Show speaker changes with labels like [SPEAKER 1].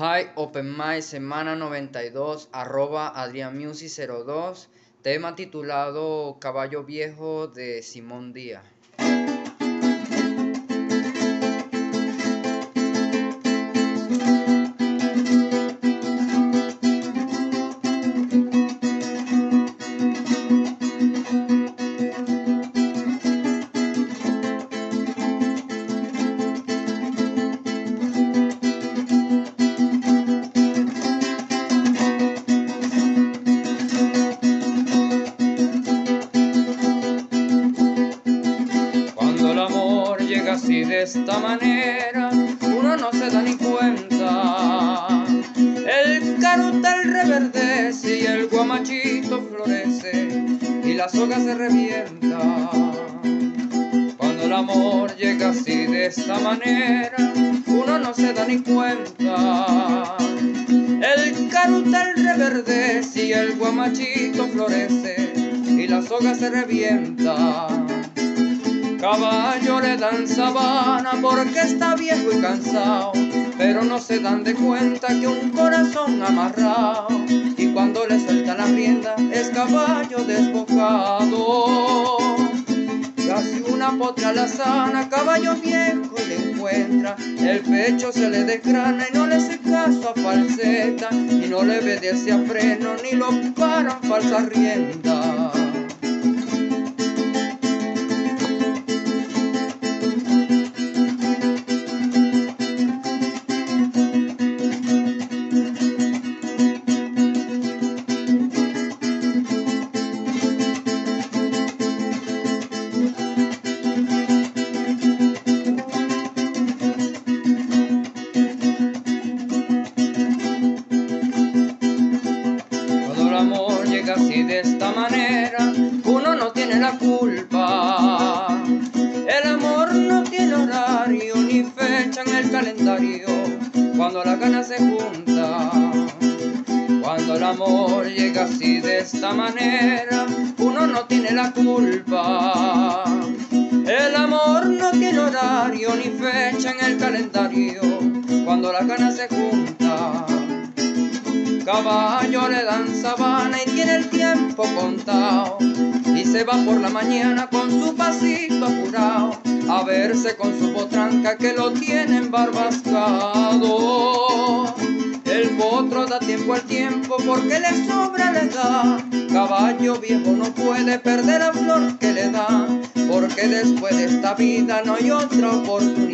[SPEAKER 1] Hi, Open My, semana 92, arroba adrianmusic02, tema titulado Caballo Viejo de Simón Díaz. Así de esta manera, uno no se da ni cuenta. El carutal reverdece y el guamachito florece y la soga se revienta. Cuando el amor llega así de esta manera, uno no se da ni cuenta. El carutal reverdece y el guamachito florece y la soga se revienta. Caballo le dan sabana porque está viejo y cansado, pero no se dan de cuenta que un corazón amarrado y cuando le suelta la rienda es caballo desbocado. Casi una potra la sana, caballo viejo le encuentra, el pecho se le desgrana y no le hace caso a falseta, y no le obedece a freno ni lo paran falsa rienda. De esta manera, uno no tiene la culpa. El amor no tiene horario ni fecha en el calendario, cuando la gana se junta. Cuando el amor llega así de esta manera, uno no tiene la culpa. El amor no tiene horario ni fecha en el calendario, cuando la gana se junta. Caballo le dan sabana y tiene el tiempo contado. Y se va por la mañana con su pasito apurado a verse con su potranca que lo tienen barbascado. El potro da tiempo al tiempo porque le sobra la edad. Caballo viejo no puede perder la flor que le da, porque después de esta vida no hay otra oportunidad.